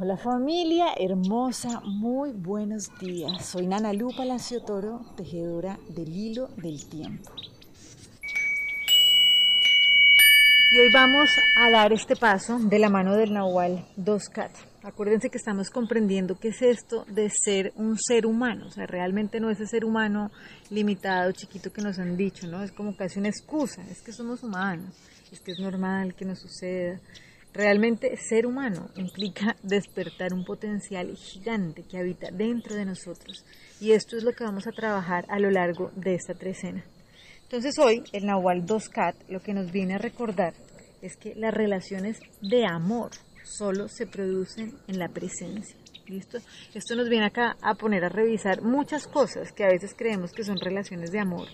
Hola familia hermosa, muy buenos días. Soy Nana Lu Palacio Toro, tejedora del hilo del tiempo. Y hoy vamos a dar este paso de la mano del Nahual 2CAT. Acuérdense que estamos comprendiendo qué es esto de ser un ser humano. O sea, realmente no es ese ser humano limitado, chiquito que nos han dicho, ¿no? Es como casi una excusa. Es que somos humanos, es que es normal que nos suceda Realmente ser humano implica despertar un potencial gigante que habita dentro de nosotros y esto es lo que vamos a trabajar a lo largo de esta trecena. Entonces hoy el Nahual 2CAT lo que nos viene a recordar es que las relaciones de amor solo se producen en la presencia. ¿Listo? Esto nos viene acá a poner a revisar muchas cosas que a veces creemos que son relaciones de amor,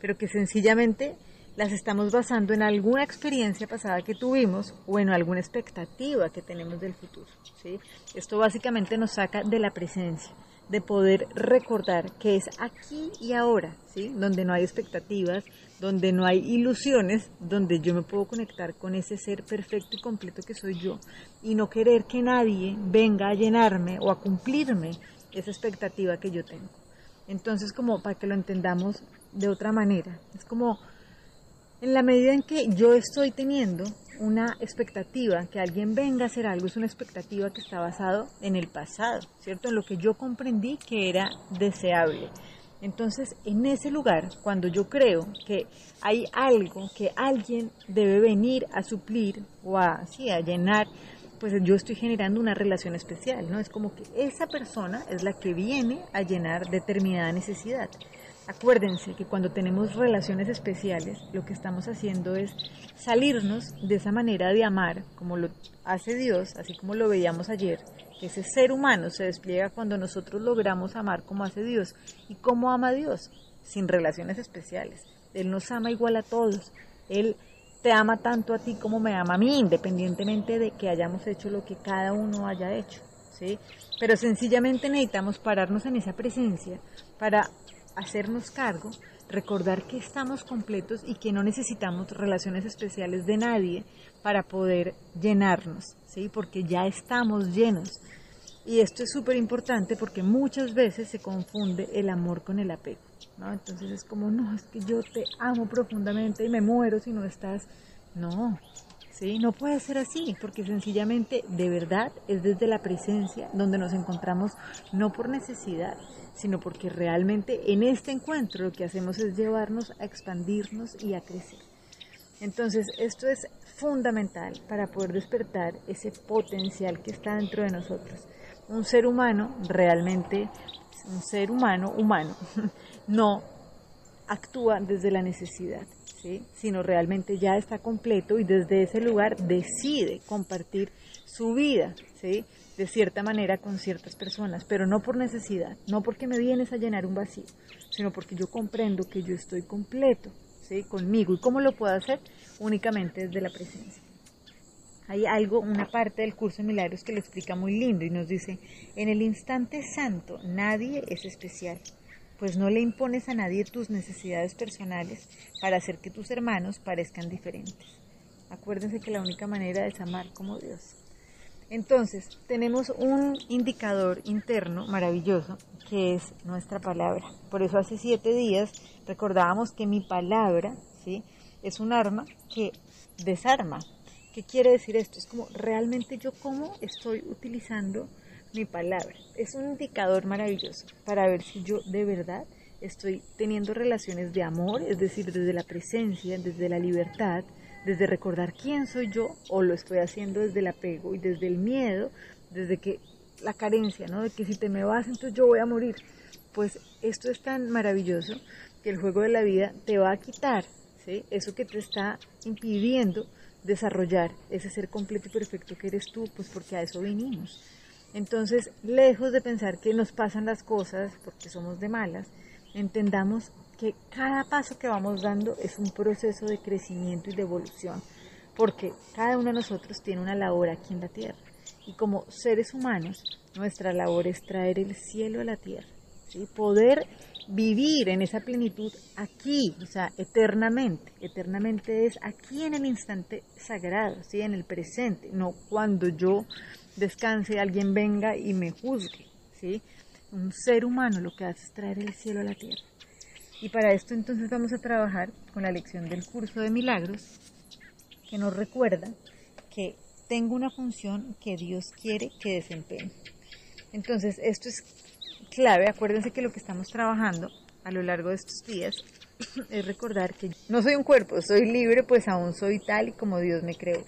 pero que sencillamente las estamos basando en alguna experiencia pasada que tuvimos o en alguna expectativa que tenemos del futuro. ¿sí? Esto básicamente nos saca de la presencia, de poder recordar que es aquí y ahora, ¿sí? donde no hay expectativas, donde no hay ilusiones, donde yo me puedo conectar con ese ser perfecto y completo que soy yo y no querer que nadie venga a llenarme o a cumplirme esa expectativa que yo tengo. Entonces, como para que lo entendamos de otra manera, es como en la medida en que yo estoy teniendo una expectativa, que alguien venga a hacer algo, es una expectativa que está basado en el pasado, ¿cierto? En lo que yo comprendí que era deseable. Entonces, en ese lugar, cuando yo creo que hay algo que alguien debe venir a suplir o a, a llenar, pues yo estoy generando una relación especial, ¿no? Es como que esa persona es la que viene a llenar determinada necesidad. Acuérdense que cuando tenemos relaciones especiales, lo que estamos haciendo es salirnos de esa manera de amar, como lo hace Dios, así como lo veíamos ayer, ese ser humano se despliega cuando nosotros logramos amar como hace Dios. ¿Y cómo ama Dios? Sin relaciones especiales. Él nos ama igual a todos. Él te ama tanto a ti como me ama a mí, independientemente de que hayamos hecho lo que cada uno haya hecho. ¿sí? Pero sencillamente necesitamos pararnos en esa presencia para hacernos cargo, recordar que estamos completos y que no necesitamos relaciones especiales de nadie para poder llenarnos, ¿sí? Porque ya estamos llenos. Y esto es súper importante porque muchas veces se confunde el amor con el apego, ¿no? Entonces es como, no, es que yo te amo profundamente y me muero si no estás. No, ¿sí? No puede ser así, porque sencillamente, de verdad, es desde la presencia donde nos encontramos, no por necesidad, sino porque realmente en este encuentro lo que hacemos es llevarnos a expandirnos y a crecer. Entonces, esto es fundamental para poder despertar ese potencial que está dentro de nosotros. Un ser humano, realmente, un ser humano, humano, no actúa desde la necesidad, ¿sí? sino realmente ya está completo y desde ese lugar decide compartir su vida, ¿sí? de cierta manera con ciertas personas, pero no por necesidad, no porque me vienes a llenar un vacío, sino porque yo comprendo que yo estoy completo, ¿sí? conmigo. ¿Y cómo lo puedo hacer? Únicamente desde la presencia. Hay algo, una parte del curso de milagros que lo explica muy lindo y nos dice, en el instante santo nadie es especial, pues no le impones a nadie tus necesidades personales para hacer que tus hermanos parezcan diferentes. Acuérdense que la única manera es amar como Dios. Entonces, tenemos un indicador interno maravilloso que es nuestra palabra. Por eso hace siete días recordábamos que mi palabra, ¿sí? Es un arma que desarma. ¿Qué quiere decir esto? Es como realmente yo cómo estoy utilizando mi palabra. Es un indicador maravilloso para ver si yo de verdad estoy teniendo relaciones de amor, es decir, desde la presencia, desde la libertad, desde recordar quién soy yo o lo estoy haciendo desde el apego y desde el miedo, desde que la carencia, ¿no? De que si te me vas entonces yo voy a morir. Pues esto es tan maravilloso que el juego de la vida te va a quitar, ¿sí? Eso que te está impidiendo desarrollar ese ser completo y perfecto que eres tú, pues porque a eso vinimos. Entonces, lejos de pensar que nos pasan las cosas porque somos de malas, entendamos que cada paso que vamos dando es un proceso de crecimiento y de evolución, porque cada uno de nosotros tiene una labor aquí en la tierra. Y como seres humanos, nuestra labor es traer el cielo a la tierra, ¿sí? poder vivir en esa plenitud aquí, o sea, eternamente. Eternamente es aquí en el instante sagrado, ¿sí? en el presente, no cuando yo descanse, alguien venga y me juzgue, ¿sí? Un ser humano lo que hace es traer el cielo a la tierra. Y para esto entonces vamos a trabajar con la lección del curso de milagros, que nos recuerda que tengo una función que Dios quiere que desempeñe. Entonces, esto es clave, acuérdense que lo que estamos trabajando a lo largo de estos días es recordar que no soy un cuerpo, soy libre, pues aún soy tal y como Dios me creó.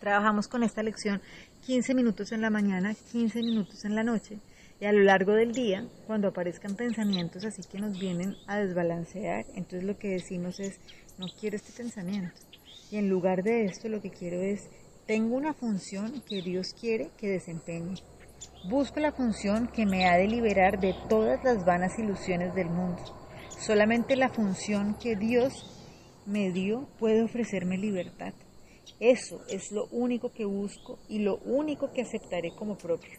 Trabajamos con esta lección 15 minutos en la mañana, 15 minutos en la noche y a lo largo del día, cuando aparezcan pensamientos así que nos vienen a desbalancear, entonces lo que decimos es, no quiero este pensamiento. Y en lugar de esto lo que quiero es, tengo una función que Dios quiere que desempeñe. Busco la función que me ha de liberar de todas las vanas ilusiones del mundo. Solamente la función que Dios me dio puede ofrecerme libertad. Eso es lo único que busco y lo único que aceptaré como propio.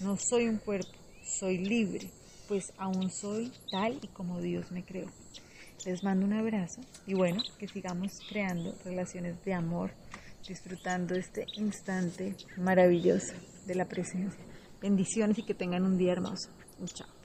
No soy un cuerpo, soy libre, pues aún soy tal y como Dios me creó. Les mando un abrazo y bueno, que sigamos creando relaciones de amor, disfrutando este instante maravilloso de la presencia. Bendiciones y que tengan un día hermoso. Chao.